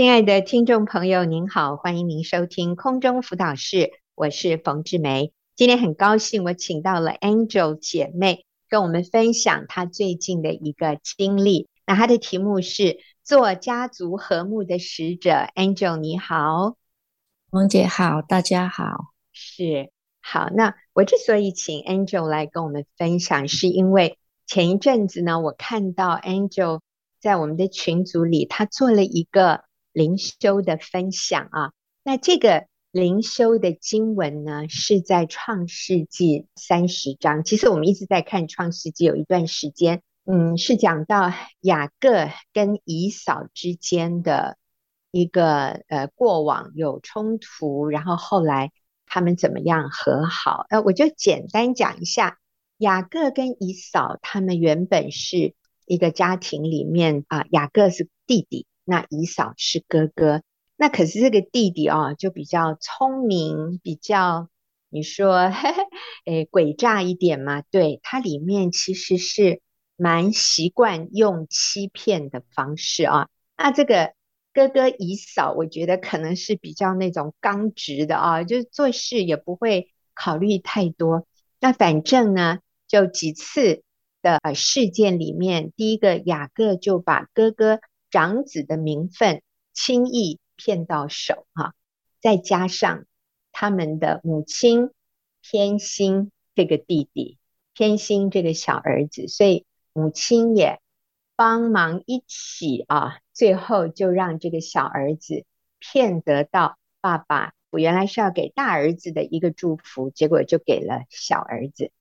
亲爱的听众朋友，您好，欢迎您收听空中辅导室，我是冯志梅。今天很高兴，我请到了 Angel 姐妹跟我们分享她最近的一个经历。那她的题目是做家族和睦的使者。Angel 你好，冯姐好，大家好。是，好。那我之所以请 Angel 来跟我们分享，是因为前一阵子呢，我看到 Angel 在我们的群组里，她做了一个灵修的分享啊。那这个。灵修的经文呢，是在创世纪三十章。其实我们一直在看创世纪，有一段时间，嗯，是讲到雅各跟以扫之间的一个呃过往有冲突，然后后来他们怎么样和好。呃，我就简单讲一下，雅各跟以扫他们原本是一个家庭里面啊，雅各是弟弟，那以嫂是哥哥。那可是这个弟弟哦，就比较聪明，比较你说，嘿嘿诶，诡诈一点嘛。对，他里面其实是蛮习惯用欺骗的方式啊。那这个哥哥以嫂，我觉得可能是比较那种刚直的啊，就是做事也不会考虑太多。那反正呢，就几次的事件里面，第一个雅各就把哥哥长子的名分轻易骗到手哈，再加上他们的母亲偏心这个弟弟，偏心这个小儿子，所以母亲也帮忙一起啊，最后就让这个小儿子骗得到爸爸。我原来是要给大儿子的一个祝福，结果就给了小儿子。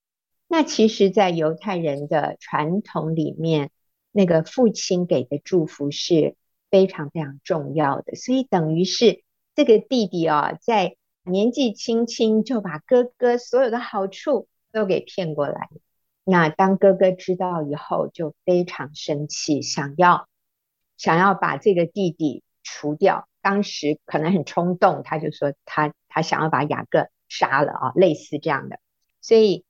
那其实，在犹太人的传统里面，那个父亲给的祝福是。非常非常重要的，所以等于是这个弟弟啊，在年纪轻轻就把哥哥所有的好处都给骗过来。那当哥哥知道以后，就非常生气，想要想要把这个弟弟除掉。当时可能很冲动，他就说他他想要把雅各杀了啊，类似这样的。所以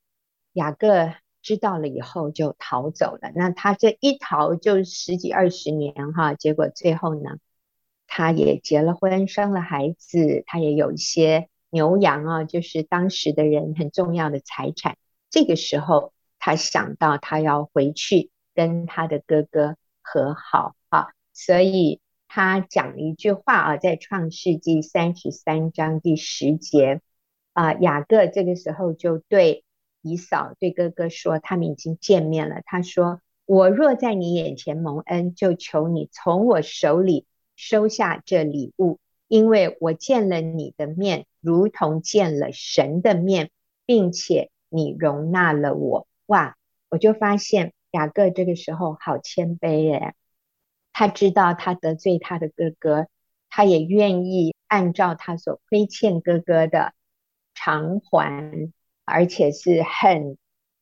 雅各。知道了以后就逃走了。那他这一逃就十几二十年哈，结果最后呢，他也结了婚，生了孩子，他也有一些牛羊啊，就是当时的人很重要的财产。这个时候，他想到他要回去跟他的哥哥和好啊，所以他讲了一句话啊，在创世纪三十三章第十节啊，雅各这个时候就对。以嫂对哥哥说：“他们已经见面了。他说：‘我若在你眼前蒙恩，就求你从我手里收下这礼物，因为我见了你的面，如同见了神的面，并且你容纳了我。’哇！我就发现雅各这个时候好谦卑耶，他知道他得罪他的哥哥，他也愿意按照他所亏欠哥哥的偿还。”而且是很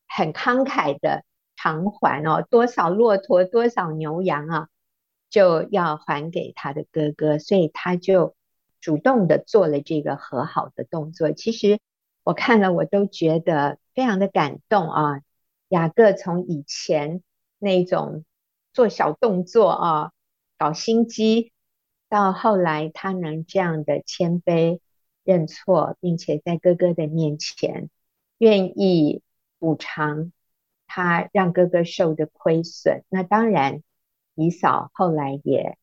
很慷慨的偿还哦，多少骆驼，多少牛羊啊，就要还给他的哥哥，所以他就主动的做了这个和好的动作。其实我看了，我都觉得非常的感动啊。雅各从以前那种做小动作啊，搞心机，到后来他能这样的谦卑认错，并且在哥哥的面前。愿意补偿他让哥哥受的亏损，那当然，姨嫂后来也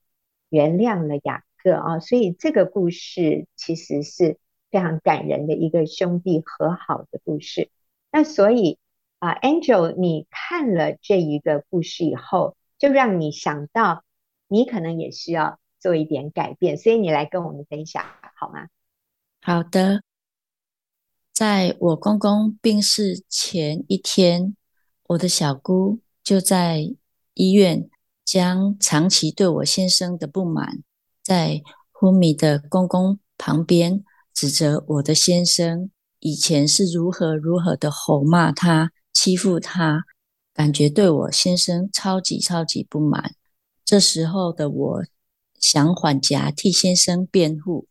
原谅了雅各啊，所以这个故事其实是非常感人的一个兄弟和好的故事。那所以啊，Angel，你看了这一个故事以后，就让你想到你可能也需要做一点改变，所以你来跟我们分享好吗？好的。在我公公病逝前一天，我的小姑就在医院将长期对我先生的不满，在昏迷的公公旁边指责我的先生以前是如何如何的吼骂他、欺负他，感觉对我先生超级超级不满。这时候的我想缓颊替先生辩护，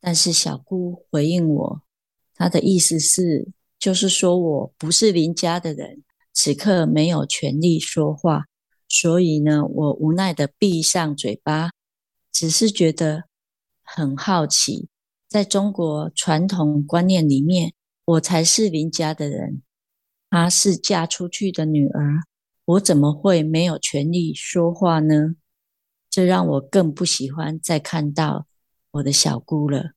但是小姑回应我。他的意思是，就是说我不是邻家的人，此刻没有权利说话，所以呢，我无奈地闭上嘴巴，只是觉得很好奇，在中国传统观念里面，我才是邻家的人，她是嫁出去的女儿，我怎么会没有权利说话呢？这让我更不喜欢再看到我的小姑了。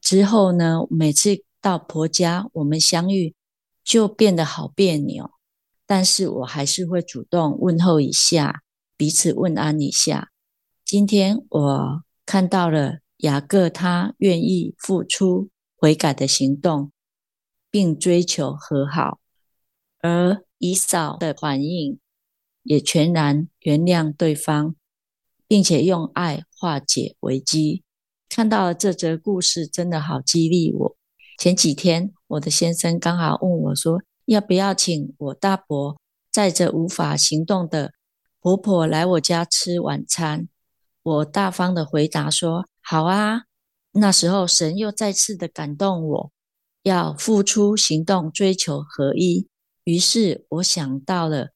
之后呢，每次到婆家，我们相遇就变得好别扭，但是我还是会主动问候一下，彼此问安一下。今天我看到了雅各，他愿意付出悔改的行动，并追求和好，而以嫂的反应也全然原谅对方，并且用爱化解危机。看到了这则故事，真的好激励我。前几天，我的先生刚好问我说：“要不要请我大伯载着无法行动的婆婆来我家吃晚餐？”我大方的回答说：“好啊。”那时候，神又再次的感动我，要付出行动，追求合一。于是，我想到了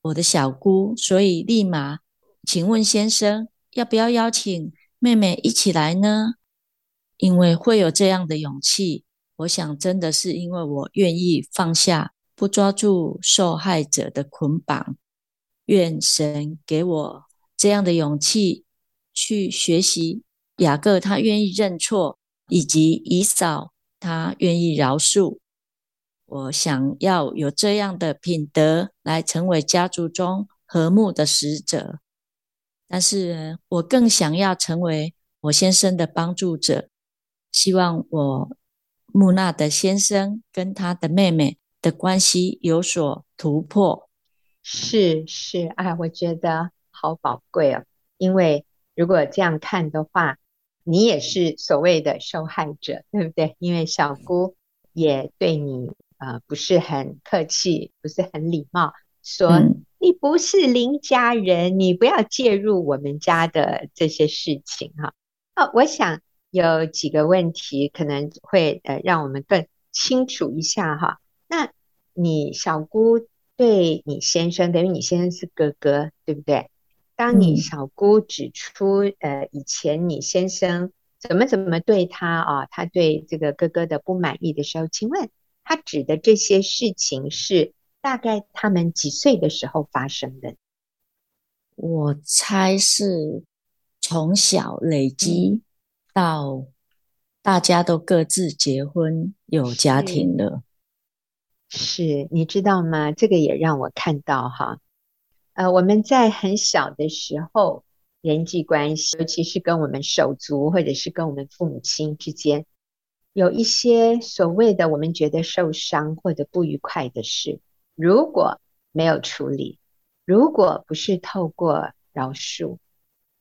我的小姑，所以立马请问先生，要不要邀请？妹妹一起来呢？因为会有这样的勇气，我想真的是因为我愿意放下，不抓住受害者的捆绑。愿神给我这样的勇气，去学习雅各他愿意认错，以及以扫他愿意饶恕。我想要有这样的品德，来成为家族中和睦的使者。但是我更想要成为我先生的帮助者，希望我木讷的先生跟他的妹妹的关系有所突破。是是啊，我觉得好宝贵哦。因为如果这样看的话，你也是所谓的受害者，对不对？因为小姑也对你啊、呃、不是很客气，不是很礼貌，说。嗯你不是邻家人，你不要介入我们家的这些事情哈。哦，我想有几个问题可能会呃让我们更清楚一下哈。那你小姑对你先生，等于你先生是哥哥，对不对？当你小姑指出呃以前你先生怎么怎么对他啊，他对这个哥哥的不满意的时候，请问他指的这些事情是？大概他们几岁的时候发生的？我猜是从小累积到大家都各自结婚有家庭了。是，是，你知道吗？这个也让我看到哈，呃，我们在很小的时候人际关系，尤其是跟我们手足或者是跟我们父母亲之间，有一些所谓的我们觉得受伤或者不愉快的事。如果没有处理，如果不是透过饶恕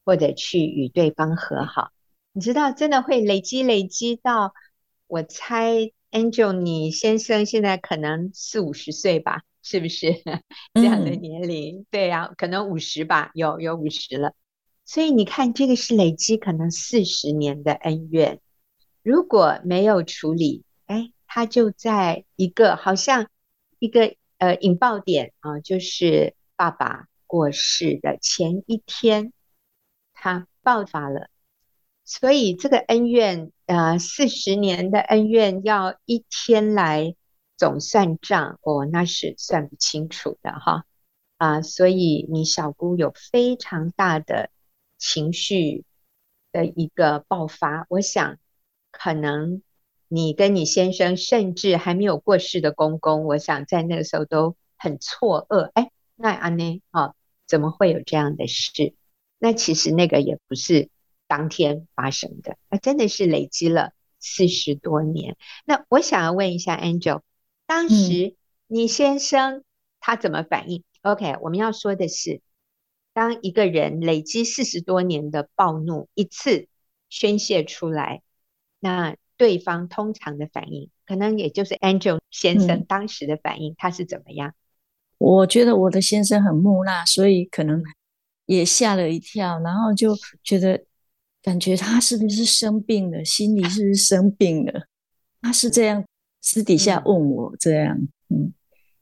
或者去与对方和好，你知道，真的会累积累积到，我猜 Angel 你先生现在可能四五十岁吧，是不是 这样的年龄？嗯、对呀、啊，可能五十吧，有有五十了。所以你看，这个是累积可能四十年的恩怨，如果没有处理，哎，他就在一个好像一个。呃，引爆点啊，就是爸爸过世的前一天，他爆发了，所以这个恩怨，呃，四十年的恩怨要一天来总算账，哦，那是算不清楚的哈，啊，所以你小姑有非常大的情绪的一个爆发，我想可能。你跟你先生，甚至还没有过世的公公，我想在那个时候都很错愕。哎，那安呢？哦，怎么会有这样的事？那其实那个也不是当天发生的，那真的是累积了四十多年。那我想要问一下 Angel，当时你先生他怎么反应？嗯，OK，我们要说的是，当一个人累积四十多年的暴怒一次宣泄出来，那。对方通常的反应，可能也就是 Angel 先生当时的反应，嗯、他是怎么样？我觉得我的先生很木讷，所以可能也吓了一跳，然后就觉得感觉他是不是生病了，心里是不是生病了？他是这样私底下问我这样，嗯，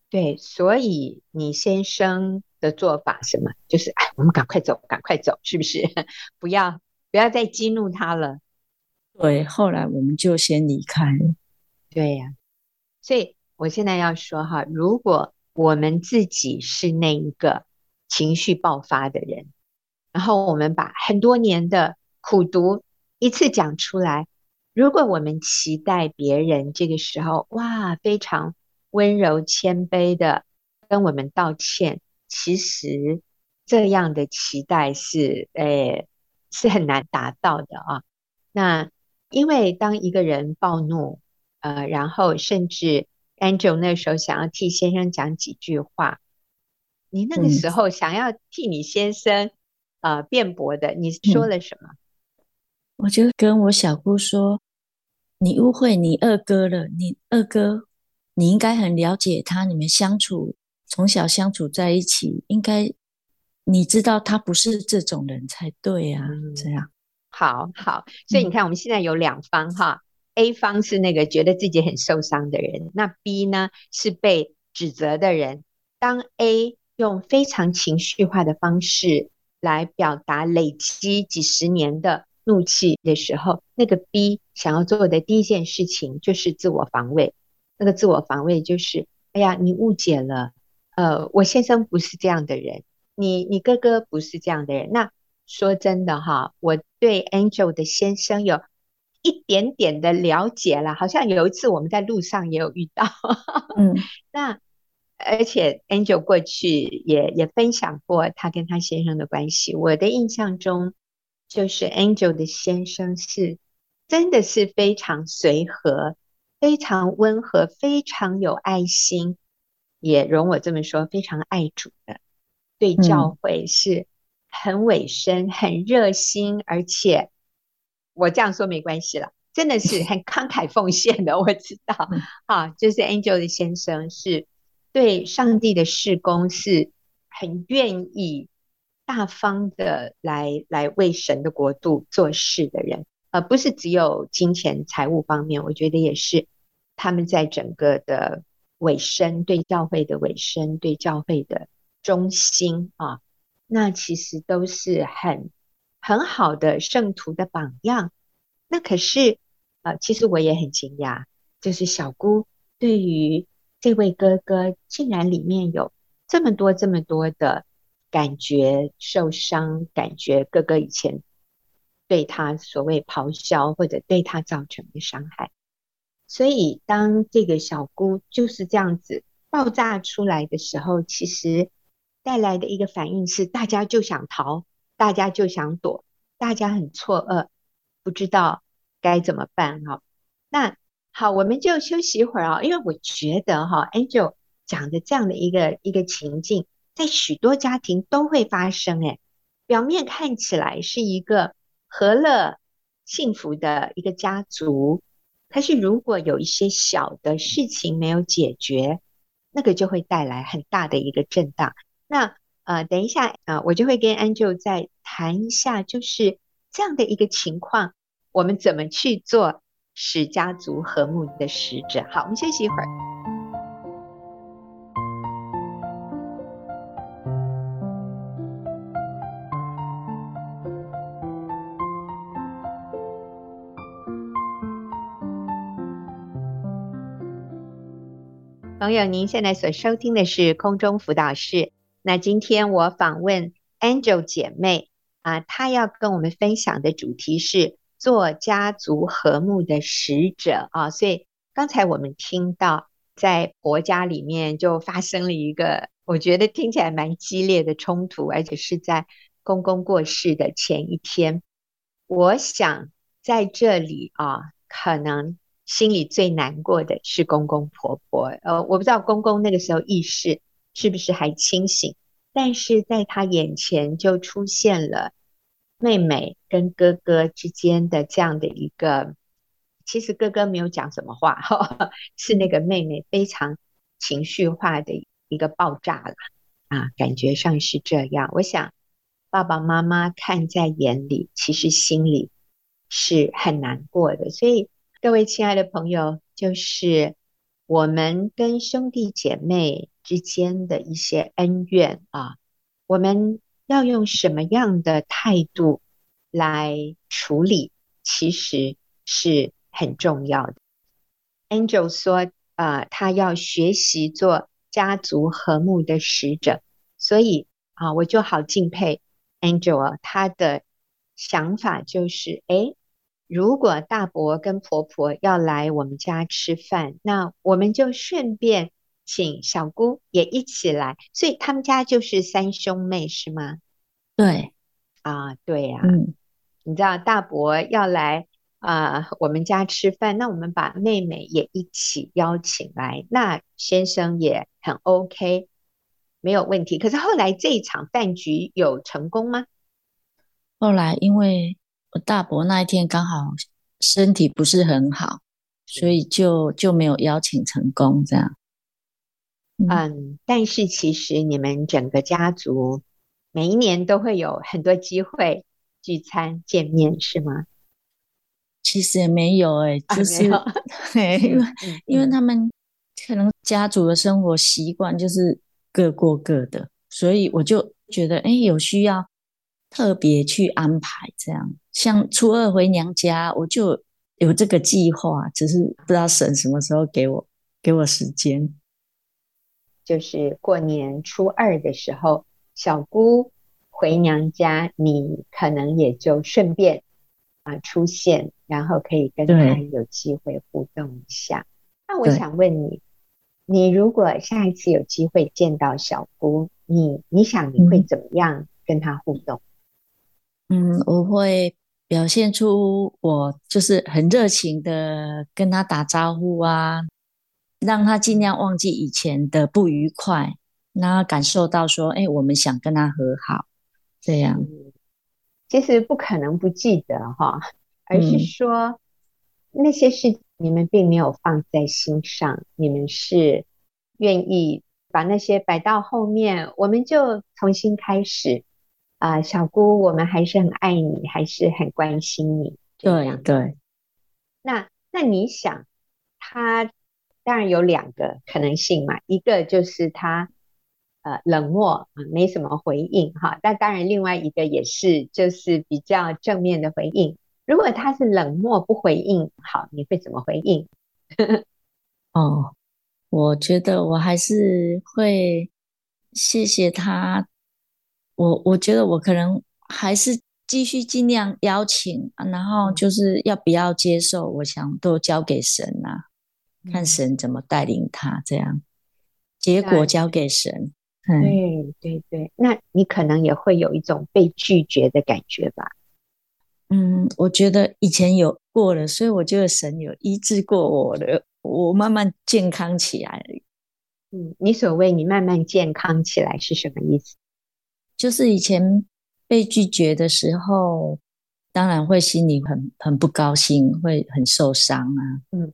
对，所以你先生的做法什么？就是哎，我们赶快走，赶快走，是不是？不要不要再激怒他了。对，后来我们就先离开了。对呀、啊，所以我现在要说哈，如果我们自己是那一个情绪爆发的人，然后我们把很多年的苦读一次讲出来，如果我们期待别人这个时候哇非常温柔谦卑的跟我们道歉，其实这样的期待是诶是很难达到的啊。那因为当一个人暴怒，呃，然后甚至 Angel 那时候想要替先生讲几句话，你那个时候想要替你先生呃辩驳的，你说了什么？我就跟我小姑说：“你误会你二哥了，你二哥你应该很了解他，你们相处从小相处在一起，应该你知道他不是这种人才对啊。嗯”这样。好好，所以你看，我们现在有两方哈、嗯、，A 方是那个觉得自己很受伤的人，那 B 呢是被指责的人。当 A 用非常情绪化的方式来表达累积几十年的怒气的时候，那个 B 想要做的第一件事情就是自我防卫。那个自我防卫就是，哎呀，你误解了，呃，我先生不是这样的人，你你哥哥不是这样的人，那。说真的哈，我对 Angel 的先生有一点点的了解了，好像有一次我们在路上也有遇到。嗯，那而且 Angel 过去也也分享过他跟他先生的关系。我的印象中，就是 Angel 的先生是真的是非常随和、非常温和、非常有爱心，也容我这么说，非常爱主的，对教会是。很委身，很热心，而且我这样说没关系了，真的是很慷慨奉献的。我知道，啊，就是 Angel 的先生是对上帝的事工是很愿意大方的来来为神的国度做事的人，而不是只有金钱财务方面。我觉得也是他们在整个的尾声，对教会的尾声，对教会的忠心啊。那其实都是很很好的圣徒的榜样。那可是，呃，其实我也很惊讶，就是小姑对于这位哥哥，竟然里面有这么多这么多的感觉受伤，感觉哥哥以前对他所谓咆哮或者对他造成的伤害。所以，当这个小姑就是这样子爆炸出来的时候，其实。带来的一个反应是，大家就想逃，大家就想躲，大家很错愕，不知道该怎么办哈。那好，我们就休息一会儿啊，因为我觉得哈，Angel 讲的这样的一个一个情境，在许多家庭都会发生。诶，表面看起来是一个和乐幸福的一个家族，可是如果有一些小的事情没有解决，那个就会带来很大的一个震荡。那呃，等一下啊、我就会跟 Angel 再谈一下，就是这样的一个情况，我们怎么去做使家族和睦的使者？好，我们休息一会儿。朋友，您现在所收听的是空中辅导室。那今天我访问 Angel 姐妹啊，她要跟我们分享的主题是做家族和睦的使者啊。所以刚才我们听到在婆家里面就发生了一个我觉得听起来蛮激烈的冲突，而且是在公公过世的前一天。我想在这里啊，可能心里最难过的是公公婆婆。呃，我不知道公公那个时候意识。是不是还清醒？但是在他眼前就出现了妹妹跟哥哥之间的这样的一个，其实哥哥没有讲什么话，呵呵，是那个妹妹非常情绪化的一个爆炸了啊，感觉上是这样。我想爸爸妈妈看在眼里，其实心里是很难过的。所以各位亲爱的朋友，就是我们跟兄弟姐妹。之间的一些恩怨啊，我们要用什么样的态度来处理，其实是很重要的。Angel 说，呃，他要学习做家族和睦的使者，所以啊，我就好敬佩 Angel，他的想法就是，诶，如果大伯跟婆婆要来我们家吃饭，那我们就顺便请小姑也一起来，所以他们家就是三兄妹，是吗？对，啊，对呀，嗯，你知道大伯要来。啊、呃，我们家吃饭，那我们把妹妹也一起邀请来，那先生也很 OK，没有问题。可是后来这一场饭局有成功吗？后来因为我大伯那一天刚好身体不是很好，所以就就没有邀请成功这样。嗯，嗯，但是其实你们整个家族每一年都会有很多机会聚餐见面，是吗？其实也没有哎、欸，就是，因为、啊、因为他们可能家族的生活习惯就是各过各的，所以我就觉得哎，有需要特别去安排这样。像初二回娘家，我就有这个计划，只是不知道神什么时候给我给我时间。就是过年初二的时候，小姑回娘家，你可能也就顺便。啊，出现，然后可以跟她有机会互动一下。那我想问你，你如果下一次有机会见到小姑，你你想你会怎么样跟她互动？嗯，我会表现出我就是很热情的跟他打招呼啊，让他尽量忘记以前的不愉快，让他感受到说，哎，我们想跟他和好，这样。嗯其实不可能不记得哈，而是说、嗯、那些事你们并没有放在心上，你们是愿意把那些摆到后面，我们就重新开始啊、呃，小姑，我们还是很爱你，还是很关心你。对对。那那你想，他当然有两个可能性嘛，一个就是他。呃，冷漠啊，没什么回应哈。那当然，另外一个也是，就是比较正面的回应。如果他是冷漠不回应，好，你会怎么回应？哦，我觉得我还是会谢谢他。我我觉得我可能还是继续尽量邀请，然后就是要不要接受，我想都交给神啊，嗯、看神怎么带领他，这样结果交给神。对对对，那你可能也会有一种被拒绝的感觉吧？嗯，我觉得以前有过了，所以我觉得神有医治过我的，我慢慢健康起来了。嗯，你所谓你慢慢健康起来是什么意思？就是以前被拒绝的时候，当然会心里很很不高兴，会很受伤啊。嗯，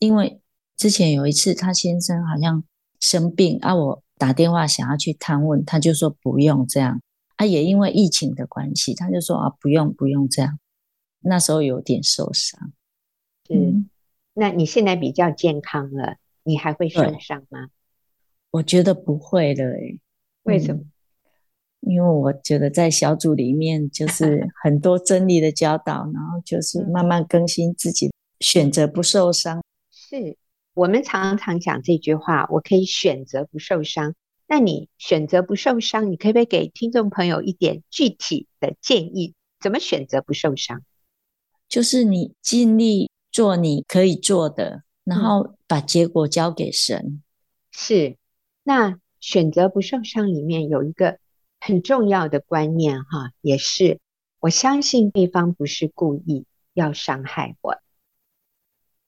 因为之前有一次他先生好像生病啊，我。打电话想要去探问，他就说不用这样。他、啊、也因为疫情的关系，他就说啊，不用不用这样。那时候有点受伤。嗯，那你现在比较健康了，你还会受伤吗？我觉得不会了、欸。为什么、嗯？因为我觉得在小组里面就是 很多真理的教导，然后就是慢慢更新自己，选择不受伤。是。我们常常讲这句话，我可以选择不受伤。那你选择不受伤，你可不可以给听众朋友一点具体的建议？怎么选择不受伤？就是你尽力做你可以做的，然后把结果交给神。嗯、是。那选择不受伤里面有一个很重要的观念哈，也是我相信对方不是故意要伤害我。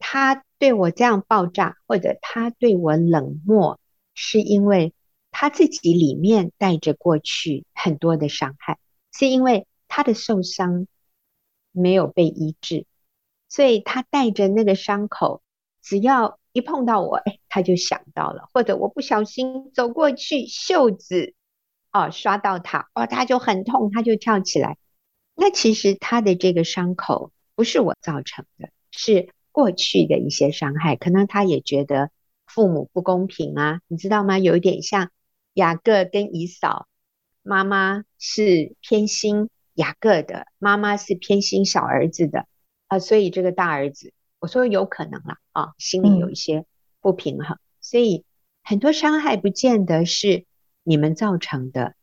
他对我这样爆炸，或者他对我冷漠，是因为他自己里面带着过去很多的伤害，是因为他的受伤没有被医治，所以他带着那个伤口，只要一碰到我，哎，他就想到了，或者我不小心走过去，袖子哦刷到他，哦，他就很痛，他就跳起来。那其实他的这个伤口不是我造成的，是。过去的一些伤害，可能他也觉得父母不公平啊，你知道吗？有一点像雅各跟姨嫂，妈妈是偏心，雅各的，妈妈是偏心小儿子的啊，所以这个大儿子，我说有可能了啊，心里有一些不平衡，嗯、所以很多伤害不见得是你们造成的，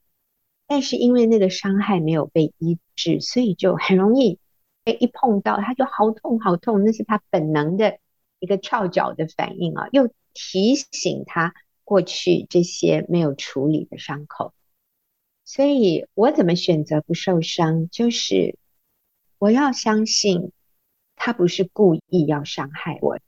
但是因为那个伤害没有被医治，所以就很容易被一碰到他就好痛好痛，那是他本能的一个跳脚的反应啊，又提醒他过去这些没有处理的伤口。所以我怎么选择不受伤？就是我要相信他不是故意要伤害我，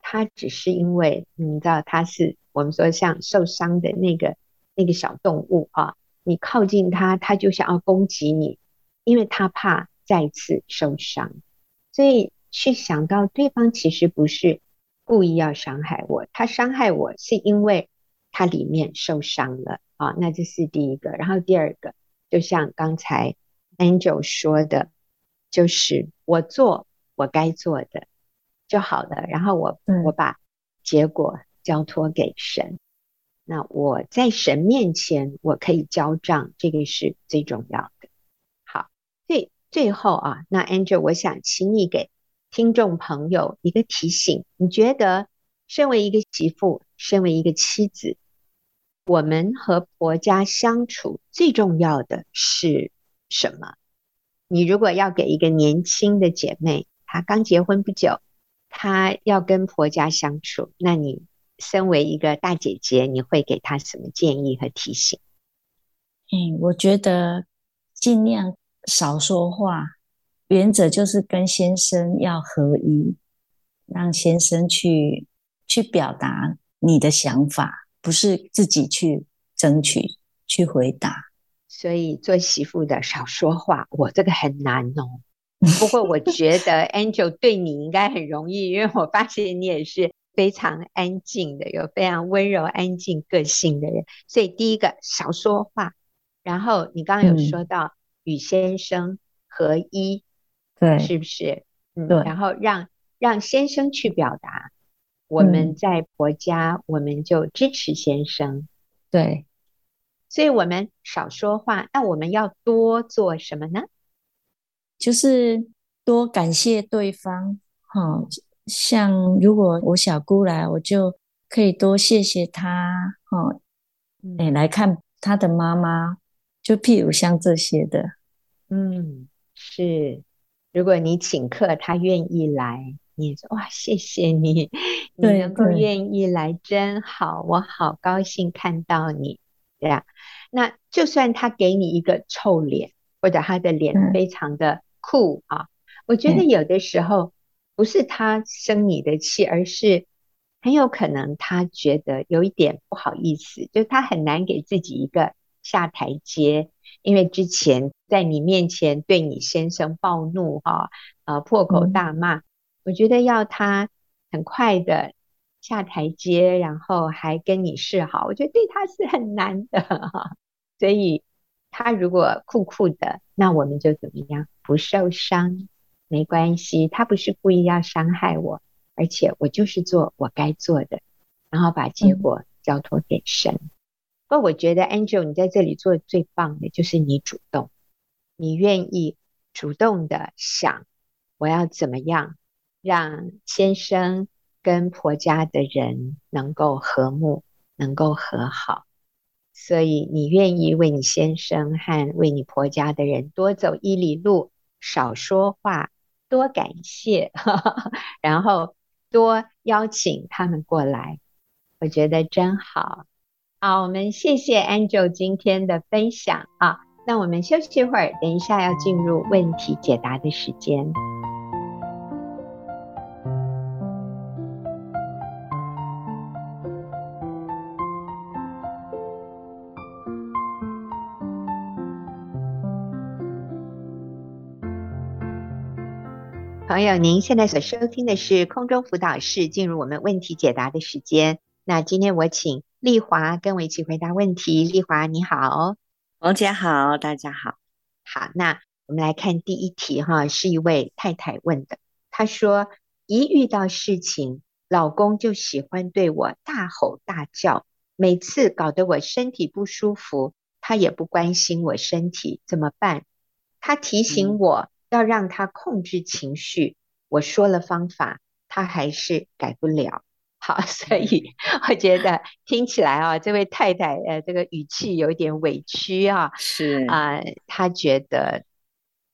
他只是因为你知道他是我们说像受伤的那个那个小动物啊，你靠近它，它就想要攻击你，因为它怕再次受伤，所以去想到对方其实不是故意要伤害我，他伤害我是因为他里面受伤了。啊，那这是第一个，然后第二个，就像刚才 Angel 说的，就是我做我该做的就好了，然后我我把结果交托给神，那我在神面前我可以交账，这个是最重要的。好，最最后啊，那 Angel，我想请你给听众朋友一个提醒，你觉得身为一个媳妇，身为一个妻子，我们和婆家相处最重要的是什么？你如果要给一个年轻的姐妹，她刚结婚不久，她要跟婆家相处，那你身为一个大姐姐，你会给她什么建议和提醒？嗯，我觉得尽量少说话，原则就是跟先生要合一，让先生去去表达你的想法。不是自己去争取、去回答，所以做媳妇的少说话，我这个很难哦。不过我觉得 Angel 对你应该很容易，因为我发现你也是非常安静的，有非常温柔、安静个性的人。所以第一个少说话，然后你刚刚有说到与先生合一，对、嗯，是不是？嗯，对。然后让让先生去表达。我们在婆家，嗯，我们就支持先生，对，所以我们少说话。那我们要多做什么呢？就是多感谢对方。好，像如果我小姑来，我就可以多谢谢她。哦，哎，来看她的妈妈，就譬如像这些的，嗯，是。如果你请客，她愿意来。你说哇，谢谢你，你能够愿意来真好，我好高兴看到你，对呀。那就算他给你一个臭脸，或者他的脸非常的酷啊，我觉得有的时候不是他生你的气，而是很有可能他觉得有一点不好意思，就他很难给自己一个下台阶，因为之前在你面前对你先生暴怒哈，呃，破口大骂。我觉得要他很快的下台阶，然后还跟你示好，我觉得对他是很难的哈。所以他如果酷酷的，那我们就怎么样？不受伤，没关系。他不是故意要伤害我，而且我就是做我该做的，然后把结果交托给神。嗯。不过我觉得 Angel 你在这里做的最棒的就是你主动，你愿意主动的想我要怎么样。让先生跟婆家的人能够和睦，能够和好，所以你愿意为你先生和为你婆家的人多走一里路，少说话，多感谢，然后多邀请他们过来，我觉得真好。好，我们谢谢 Angel 今天的分享啊，那我们休息一会儿，等一下要进入问题解答的时间。朋友，您现在所收听的是空中辅导室，进入我们问题解答的时间。那今天我请丽华跟我一起回答问题。丽华，你好，王姐好，大家好。好，那我们来看第一题哈，是一位太太问的。她说，一遇到事情，老公就喜欢对我大吼大叫，每次搞得我身体不舒服，他也不关心我身体，怎么办？他提醒我要让他控制情绪，我说了方法，他还是改不了。好，所以我觉得听起来啊，这位太太呃，这个语气有点委屈啊，是啊、呃，她觉得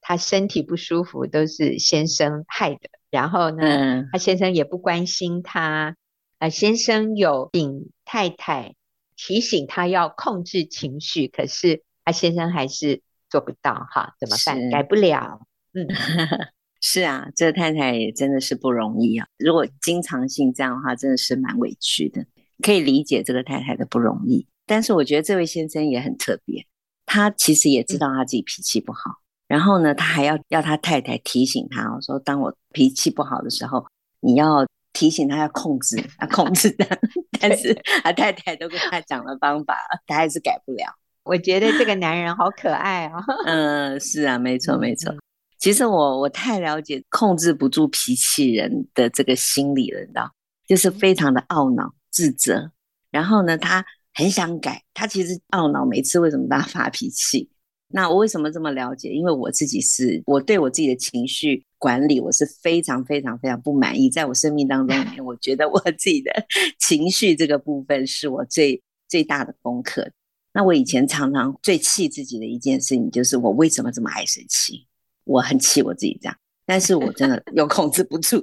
她身体不舒服都是先生害的，然后呢，嗯、她先生也不关心她，呃，先生有请太太提醒她要控制情绪，可是她先生还是做不到，哈，怎么办？改不了，嗯。是啊，这个太太也真的是不容易啊。如果经常性这样的话，真的是蛮委屈的。可以理解这个太太的不容易，但是我觉得这位先生也很特别。他其实也知道他自己脾气不好，嗯、然后呢，他还要要他太太提醒他，我说当我脾气不好的时候，你要提醒他要控制，要控制的。但是他太太都跟他讲了方法，他还是改不了。我觉得这个男人好可爱哦。嗯，是啊，没错，没错。其实我我太了解控制不住脾气人的这个心理了，你知道，就是非常的懊恼、自责，然后呢，他很想改，他其实懊恼每次为什么他发脾气。那我为什么这么了解？因为我自己是我对我自己的情绪管理，我是非常非常非常不满意。在我生命当中里面，我觉得我自己的 情绪这个部分是我最最大的功课。那我以前常常最气自己的一件事情，就是我为什么这么爱生气。我很气我自己这样，但是我真的 又控制不住，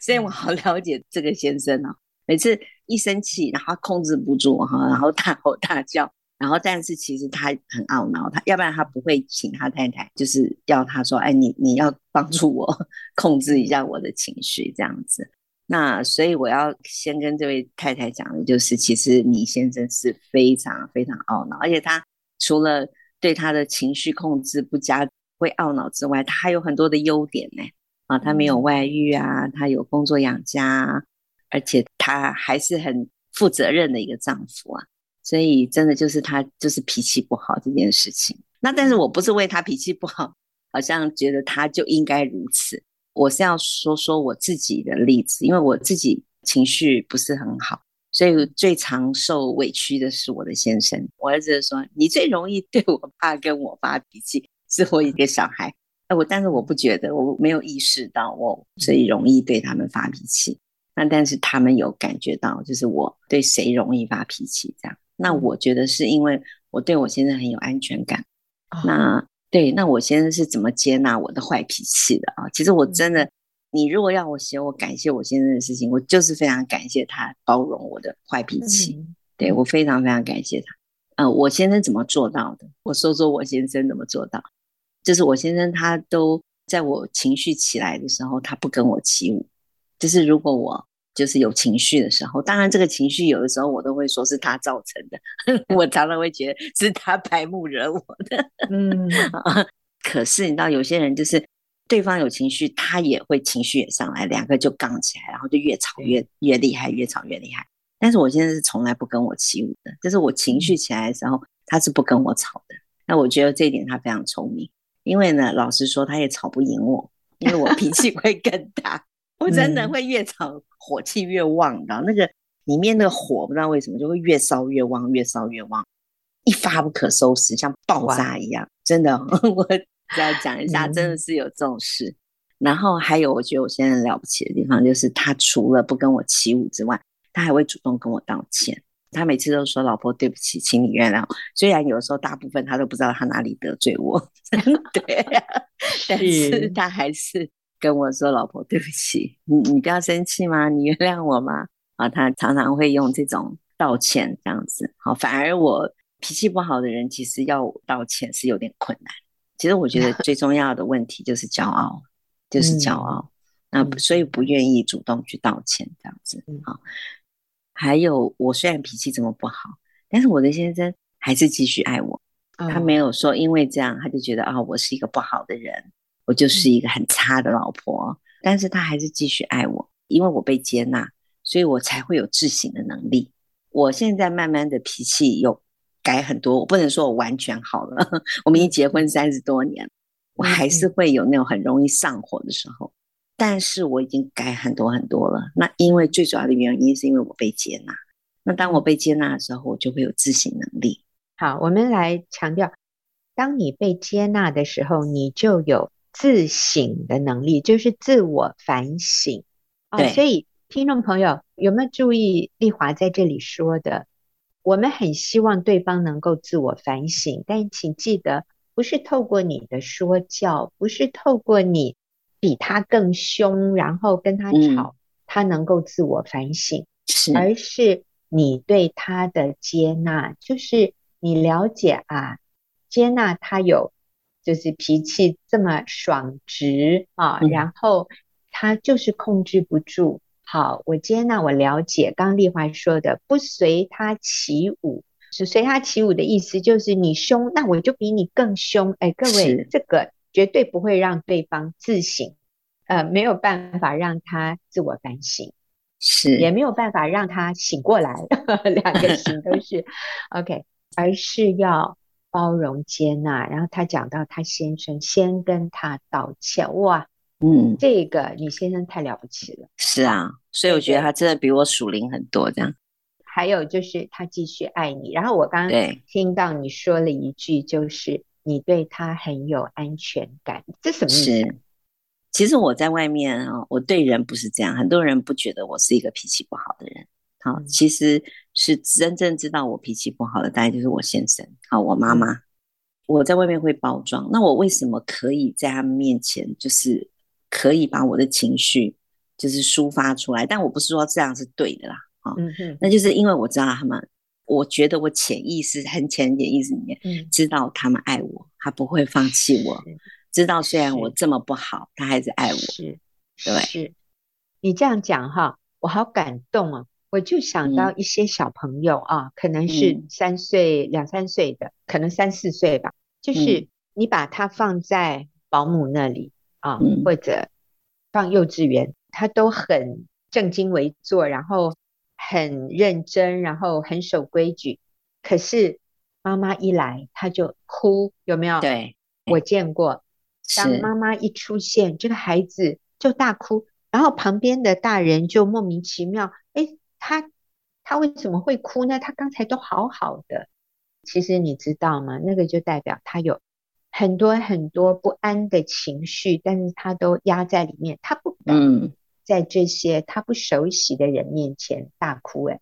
所以我好了解这个先生哦。每次一生气，然后控制不住哈，然后大吼大叫，然后但是其实他很懊恼，他要不然他不会请他太太，就是要他说，哎，你你要帮助我控制一下我的情绪这样子。那所以我要先跟这位太太讲的就是，其实你先生是非常非常懊恼，而且他除了对他的情绪控制不佳。会懊恼之外，他还有很多的优点呢。啊，他没有外遇啊，他有工作养家，而且他还是很负责任的一个丈夫啊。所以真的就是他就是脾气不好这件事情。那但是我不是为他脾气不好，好像觉得他就应该如此。我是要说说我自己的例子，因为我自己情绪不是很好，所以最常受委屈的是我的先生。我儿子说：“你最容易对我爸跟我发脾气。”是我一个小孩，哎，我但是我不觉得，我没有意识到我所以容易对他们发脾气。那但是他们有感觉到，就是我对谁容易发脾气这样。那我觉得是因为我对我先生很有安全感。那对，那我先生是怎么接纳我的坏脾气的啊？其实我真的，你如果要我写我感谢我先生的事情，我就是非常感谢他包容我的坏脾气。对，我非常非常感谢他。呃，我先生怎么做到的？我说说我先生怎么做到。就是我先生，他都在我情绪起来的时候，他不跟我起舞。就是如果我就是有情绪的时候，当然这个情绪有的时候我都会说是他造成的，我常常会觉得是他白目惹我的。嗯，可是你知道，有些人就是对方有情绪，他也会情绪也上来，两个就杠起来，然后就越吵越越厉害，越吵越厉害。但是我现在是从来不跟我起舞的，就是我情绪起来的时候，他是不跟我吵的。那我觉得这一点他非常聪明。因为呢，老实说，他也吵不赢我，因为我脾气 会更大，我真的会越吵火气越旺，然后那个里面的火不知道为什么就会越烧越旺，越烧越旺，一发不可收拾，像爆炸一样，真的。我要讲一下，真的是有这种事。然后还有，我觉得我现在了不起的地方，就是他除了不跟我起舞之外，他还会主动跟我道歉。他每次都说：“老婆，对不起，请你原谅。”虽然有时候大部分他都不知道他哪里得罪我，对、啊，但是他还是跟我说：“老婆，对不起，你你不要生气吗？你原谅我吗？”啊，他常常会用这种道歉这样子。好，反而我脾气不好的人，其实要我道歉是有点困难。其实我觉得最重要的问题就是骄傲，就是骄傲。嗯、那所以不愿意主动去道歉这样子。好。还有，我虽然脾气这么不好，但是我的先生还是继续爱我。他没有说因为这样他就觉得啊，我是一个不好的人，我就是一个很差的老婆。但是他还是继续爱我，因为我被接纳，所以我才会有自省的能力。我现在慢慢的脾气有改很多，我不能说我完全好了。我们已经结婚三十多年，我还是会有那种很容易上火的时候。但是我已经改很多很多了。那因为最主要的原因是因为我被接纳。那当我被接纳的时候，我就会有自省能力。好，我们来强调，当你被接纳的时候，你就有自省的能力，就是自我反省啊。对。所以，听众朋友有没有注意丽华在这里说的？我们很希望对方能够自我反省，但请记得，不是透过你的说教，不是透过你比他更凶，然后跟他吵，嗯、他能够自我反省，是，而是你对他的接纳，就是你了解啊。接纳他有，就是脾气这么爽直啊，嗯、然后他就是控制不住。好，我接纳，我了解。刚丽华说的，不随他起舞，是随他起舞的意思，就是你凶，那我就比你更凶。哎，各位，这个绝对不会让对方自省，呃，没有办法让他自我反省，是也没有办法让他醒过来，两个醒都是 OK，而是要。包容接纳，然后他讲到他先生先跟他道歉，哇，嗯，这个你先生太了不起了。是啊，所以我觉得他真的比我属灵很多这样。还有就是他继续爱你，然后我刚刚听到你说了一句，就是你对他很有安全感，这什么意思？是，其实我在外面啊，我对人不是这样，很多人不觉得我是一个脾气不好的人。好，其实是真正知道我脾气不好的，大概就是我先生，好，我妈妈。我在外面会包装，那我为什么可以在他们面前，就是可以把我的情绪就是抒发出来？但我不是说这样是对的啦，啊，嗯，那就是因为我知道他们，我觉得我潜意识很浅一点意识里面，嗯，知道他们爱我，他不会放弃我，知道虽然我这么不好，他还是爱我，是，对，是。你这样讲哈，我好感动啊。我就想到一些小朋友啊，嗯、可能是三岁、嗯、两三岁的，可能三四岁吧。就是你把他放在保姆那里啊，嗯、或者放幼稚园，他都很正襟危坐，然后很认真，然后很守规矩。可是妈妈一来，他就哭，有没有？对，我见过。当妈妈一出现，是这个孩子就大哭，然后旁边的大人就莫名其妙，哎。他他为什么会哭呢？他刚才都好好的，其实你知道吗？那个就代表他有很多很多不安的情绪，但是他都压在里面，他不敢在这些他不熟悉的人面前大哭。哎，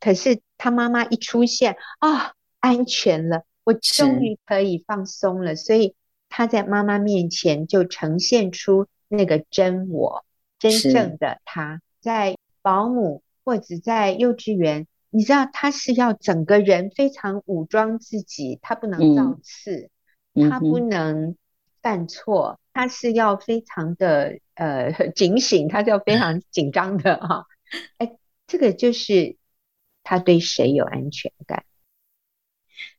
可是他妈妈一出现啊，安全了，我终于可以放松了，所以他在妈妈面前就呈现出那个真我，真正的他在保姆。或者在幼稚园，你知道他是要整个人非常武装自己，他不能造次，嗯、他不能犯错，嗯、他是要非常的呃 警醒，他是要非常紧张的 哈。哎，这个就是他对谁有安全感。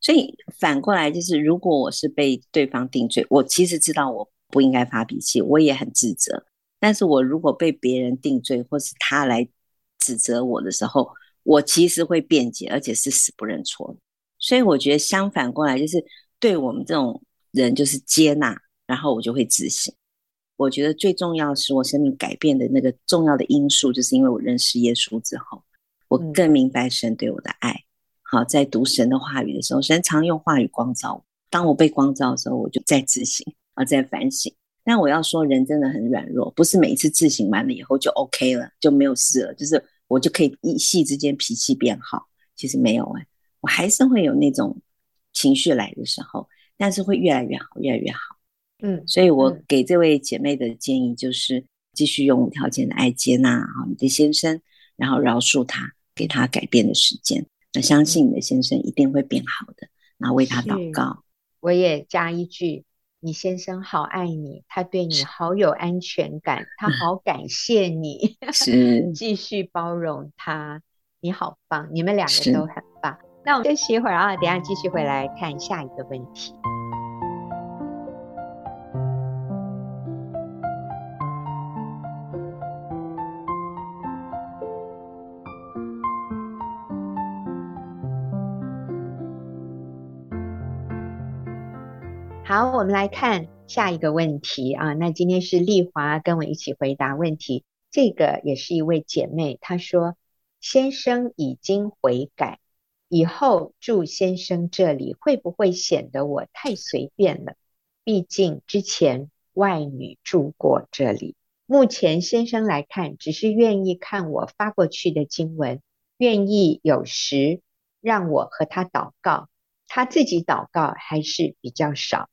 所以反过来就是，如果我是被对方定罪，我其实知道我不应该发脾气，我也很自责。但是我如果被别人定罪，或是他来。指责我的时候，我其实会辩解，而且是死不认错。所以我觉得相反过来，就是对我们这种人，就是接纳，然后我就会自省。我觉得最重要是我生命改变的那个重要的因素，就是因为我认识耶稣之后，我更明白神对我的爱。好，在读神的话语的时候，神常用话语光照我。当我被光照的时候，我就在自省，啊，在反省。但我要说，人真的很软弱，不是每一次自省完了以后就 OK 了，就没有事了，就是我就可以一夕之间脾气变好。其实没有哎、欸，我还是会有那种情绪来的时候，但是会越来越好，越来越好。嗯，所以我给这位姐妹的建议就是，继续用无条件的爱接纳好你的先生，然后饶恕他，给他改变的时间。那相信你的先生一定会变好的，然后为他祷告。我也加一句。你先生好爱你，他对你好有安全感，他好感谢你，是继续包容他，你好棒，你们两个都很棒。那我们休息一会儿啊，等下继续回来看下一个问题。好，我们来看下一个问题啊。那今天是丽华跟我一起回答问题。这个也是一位姐妹，她说先生已经悔改，以后住先生这里会不会显得我太随便了？毕竟之前外女住过这里。目前先生来看，只是愿意看我发过去的经文，愿意有时让我和他祷告，他自己祷告还是比较少。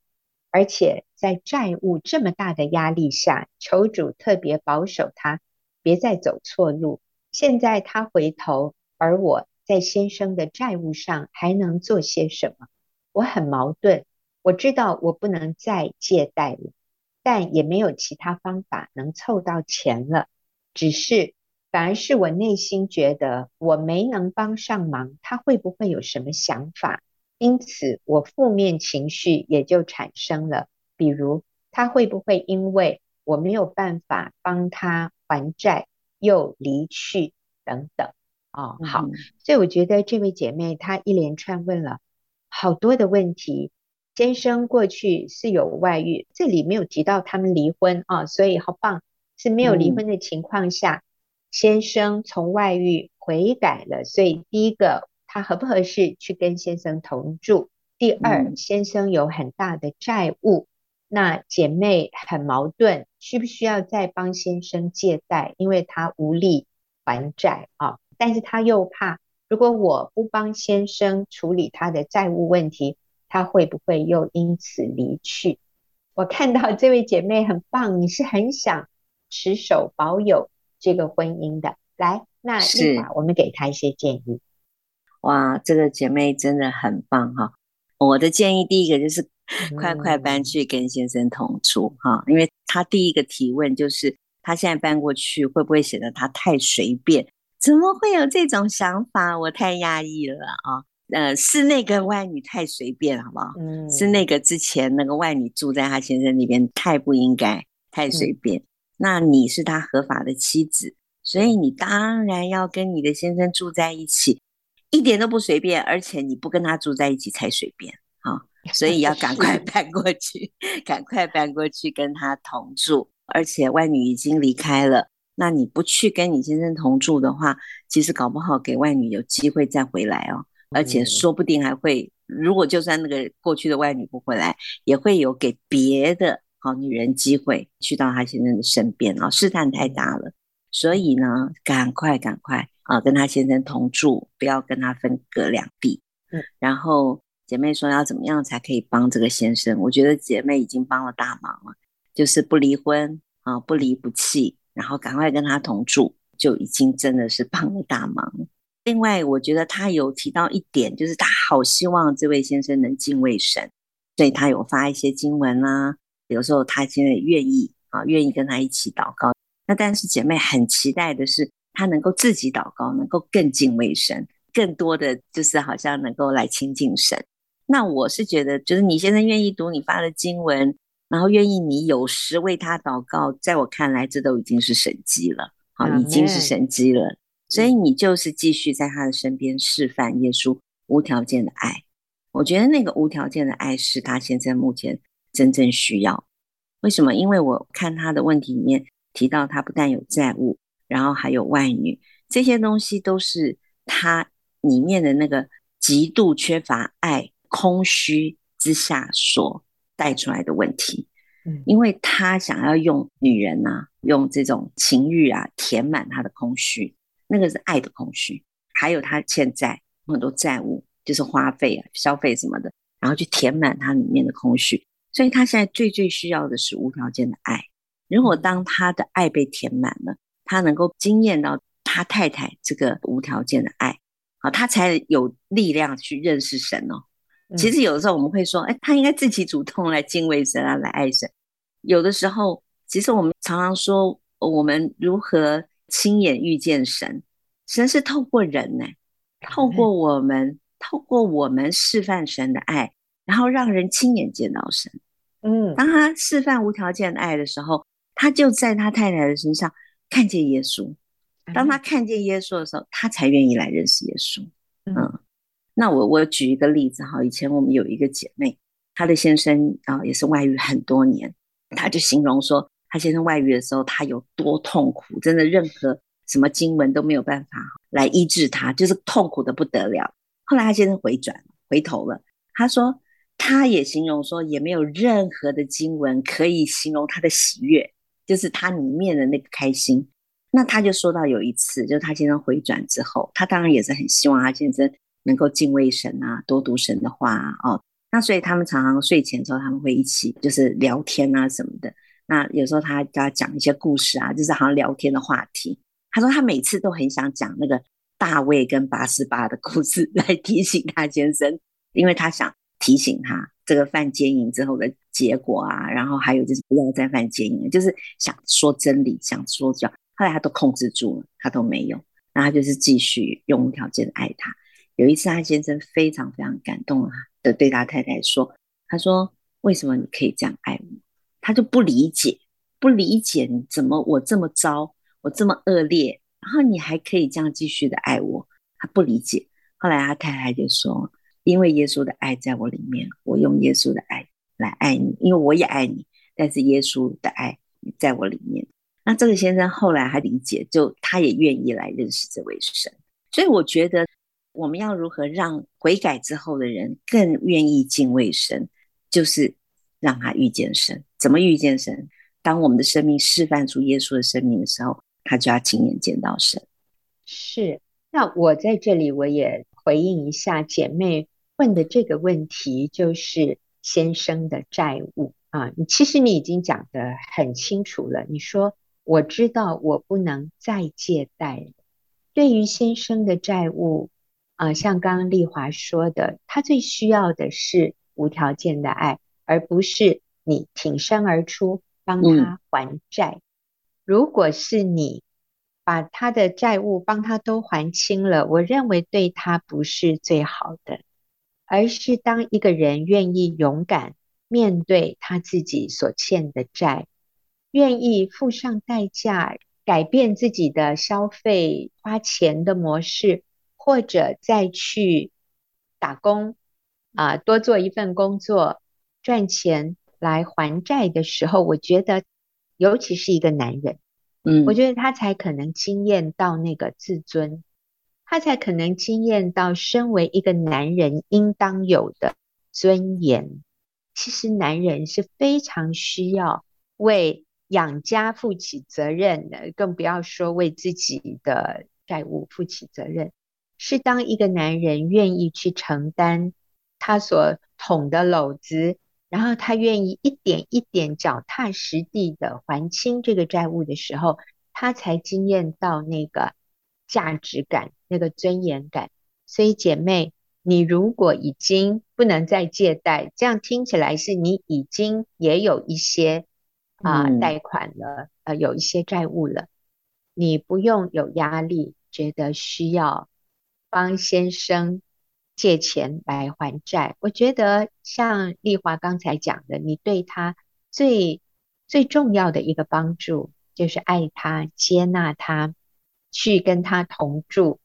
而且在债务这么大的压力下，求主特别保守他，别再走错路。现在他回头，而我。在先生的债务上还能做些什么？我很矛盾。我知道我不能再借贷了，但也没有其他方法能凑到钱了。只是，反而是我内心觉得我没能帮上忙，他会不会有什么想法？因此，我负面情绪也就产生了。比如，他会不会因为我没有办法帮他还债，又离去等等。哦，好，所以我觉得这位姐妹她一连串问了好多的问题。先生过去是有外遇，这里没有提到他们离婚啊，所以好棒，是没有离婚的情况下，先生从外遇悔改了。所以第一个，他合不合适去跟先生同住？第二，先生有很大的债务，那姐妹很矛盾，需不需要再帮先生借贷？因为他无力还债啊。但是他又怕，如果我不帮先生处理他的债务问题，他会不会又因此离去？我看到这位姐妹很棒，你是很想持守保有这个婚姻的。来，那立华，我们给她一些建议。哇，这个姐妹真的很棒哈！我的建议第一个就是 快快搬去跟先生同住哈，嗯，因为他第一个提问就是，他现在搬过去会不会显得他太随便？怎么会有这种想法？我太压抑了啊！呃，是那个外女太随便，好不好？嗯，是那个之前那个外女住在他先生那边，太不应该，太随便。嗯。那你是他合法的妻子，所以你当然要跟你的先生住在一起，一点都不随便，而且你不跟他住在一起才随便啊！所以要赶快搬过去，赶快搬过去跟他同住，而且外女已经离开了。那你不去跟你先生同住的话，其实搞不好给外女有机会再回来哦，而且说不定还会，如果就算那个过去的外女不回来，也会有给别的好女人机会去到他先生的身边啊，试探太大了，所以呢，赶快赶快啊，跟他先生同住，不要跟他分隔两地。嗯，然后姐妹说要怎么样才可以帮这个先生？我觉得姐妹已经帮了大忙了，就是不离婚啊，不离不弃。然后赶快跟他同住，就已经真的是帮了大忙。另外，我觉得他有提到一点，就是他好希望这位先生能敬畏神，所以他有发一些经文啊。有时候他现在愿意啊，愿意跟他一起祷告。那但是姐妹很期待的是，她能够自己祷告，能够更敬畏神，更多的就是好像能够来亲近神。那我是觉得，就是你先生愿意读你发的经文。然后愿意你有时为他祷告，在我看来，这都已经是神迹了，好，已经是神迹了。所以你就是继续在他的身边示范耶稣无条件的爱。我觉得那个无条件的爱是他现在目前真正需要。为什么？因为我看他的问题里面提到，他不但有债务，然后还有外女，这些东西都是他里面的那个极度缺乏爱、空虚之下所。带出来的问题，嗯，因为他想要用女人呐、啊，用这种情欲啊，填满他的空虚，那个是爱的空虚，还有他欠债很多债务，就是花费啊、消费什么的，然后去填满他里面的空虚，所以他现在最最需要的是无条件的爱。如果当他的爱被填满了，他能够惊艳到他太太这个无条件的爱，好，他才有力量去认识神哦。其实有的时候我们会说，哎，他应该自己主动来敬畏神啊，来爱神。有的时候，其实我们常常说，我们如何亲眼遇见神？神是透过人呢，透过我们，透过我们示范神的爱，然后让人亲眼见到神。嗯，当他示范无条件的爱的时候，他就在他太太的身上看见耶稣。当他看见耶稣的时候，他才愿意来认识耶稣。嗯。那我我举一个例子哈，以前我们有一个姐妹，她的先生啊也是外遇很多年，她就形容说，她先生外遇的时候，她有多痛苦，真的任何什么经文都没有办法来医治她，就是痛苦的不得了。后来他先生回转回头了，他说他也形容说也没有任何的经文可以形容他的喜悦，就是他里面的那个开心。那他就说到有一次，就是他先生回转之后，他当然也是很希望他先生能够敬畏神啊，多读神的话啊，哦，那所以他们常常睡前之后他们会一起就是聊天啊什么的。那有时候他跟他讲一些故事啊，就是好像聊天的话题。他说他每次都很想讲那个大卫跟拔示巴的故事 来提醒他先生，因为他想提醒他这个犯奸淫之后的结果啊，然后还有就是不要再犯奸淫，就是想说真理，想说教。后来他都控制住了，他都没有，然后他就是继续用无条件的爱他。有一次他先生非常非常感动啊的对他太太说：“他说为什么你可以这样爱我？”他就不理解，不理解你怎么我这么糟，我这么恶劣，然后你还可以这样继续的爱我，他不理解。后来他太太就说：“因为耶稣的爱在我里面，我用耶稣的爱来爱你，因为我也爱你，但是耶稣的爱在我里面。”那这个先生后来还理解，就他也愿意来认识这位神。所以我觉得我们要如何让悔改之后的人更愿意敬畏神，就是让他遇见神。怎么遇见神？当我们的生命示范出耶稣的生命的时候，他就要亲眼见到神。是。那我在这里我也回应一下姐妹问的这个问题，就是先生的债务啊。你其实你已经讲得很清楚了。你说我知道我不能再借贷了。对于先生的债务啊，像刚刚丽华说的，他最需要的是无条件的爱，而不是。你挺身而出帮他还债，嗯，如果是你把他的债务帮他都还清了，我认为对他不是最好的，而是当一个人愿意勇敢面对他自己所欠的债，愿意付上代价改变自己的消费花钱的模式，或者再去打工啊，多做一份工作赚钱。来还债的时候，我觉得，尤其是一个男人，嗯，我觉得他才可能惊艳到那个自尊，他才可能经验到身为一个男人应当有的尊严。其实，男人是非常需要为养家负起责任的，更不要说为自己的债务负起责任。是当一个男人愿意去承担他所捅的篓子。然后他愿意一点一点脚踏实地的还清这个债务的时候，他才经验到那个价值感、那个尊严感。所以姐妹，你如果已经不能再借贷，这样听起来是你已经也有一些啊、呃、贷款了，呃，有一些债务了，你不用有压力，觉得需要帮先生。借钱来还债，我觉得像丽华刚才讲的，你对他最最重要的一个帮助就是爱他、接纳他，去跟他同住，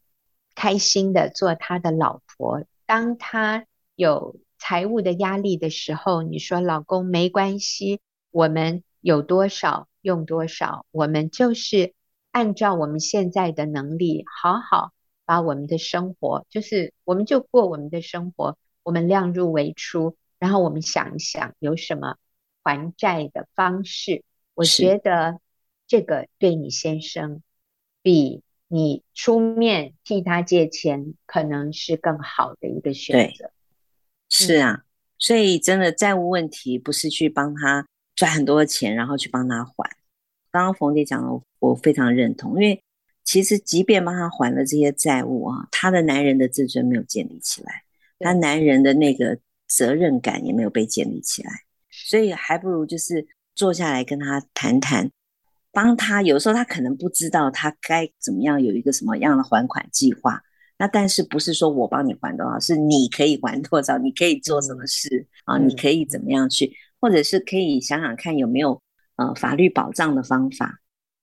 开心的做他的老婆。当他有财务的压力的时候，你说老公没关系，我们有多少用多少，我们就是按照我们现在的能力好好。把我们的生活，就是我们就过我们的生活，我们量入为出，然后我们想一想有什么还债的方式。我觉得这个对你先生比你出面替他借钱可能是更好的一个选择。是啊，所以真的债务问题不是去帮他赚很多钱，然后去帮他还。刚刚冯姐讲的，我非常认同，因为。其实，即便帮他还了这些债务啊，他的男人的自尊没有建立起来，他男人的那个责任感也没有被建立起来，所以还不如就是坐下来跟他谈谈，帮他。有时候他可能不知道他该怎么样有一个什么样的还款计划，那但是不是说我帮你还多少，是你可以还多少，你可以做什么事啊？你可以怎么样去，或者是可以想想看有没有呃法律保障的方法。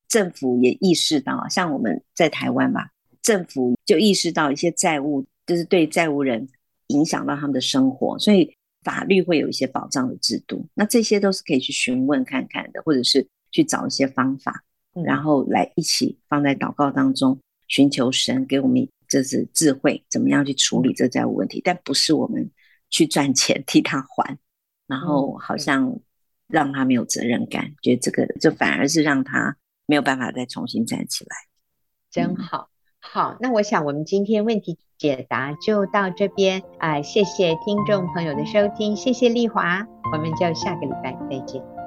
政府也意识到，像我们在台湾吧，政府就意识到一些债务就是对债务人影响到他们的生活，所以法律会有一些保障的制度。那这些都是可以去询问看看的，或者是去找一些方法，然后来一起放在祷告当中，寻求神给我们这是智慧，怎么样去处理这债务问题，但不是我们去赚钱替他还，然后好像让他没有责任感，觉得这个就反而是让他没有办法再重新站起来。真好，好，那我想我们今天问题解答就到这边啊，谢谢听众朋友的收听，谢谢丽华，我们就下个礼拜再见。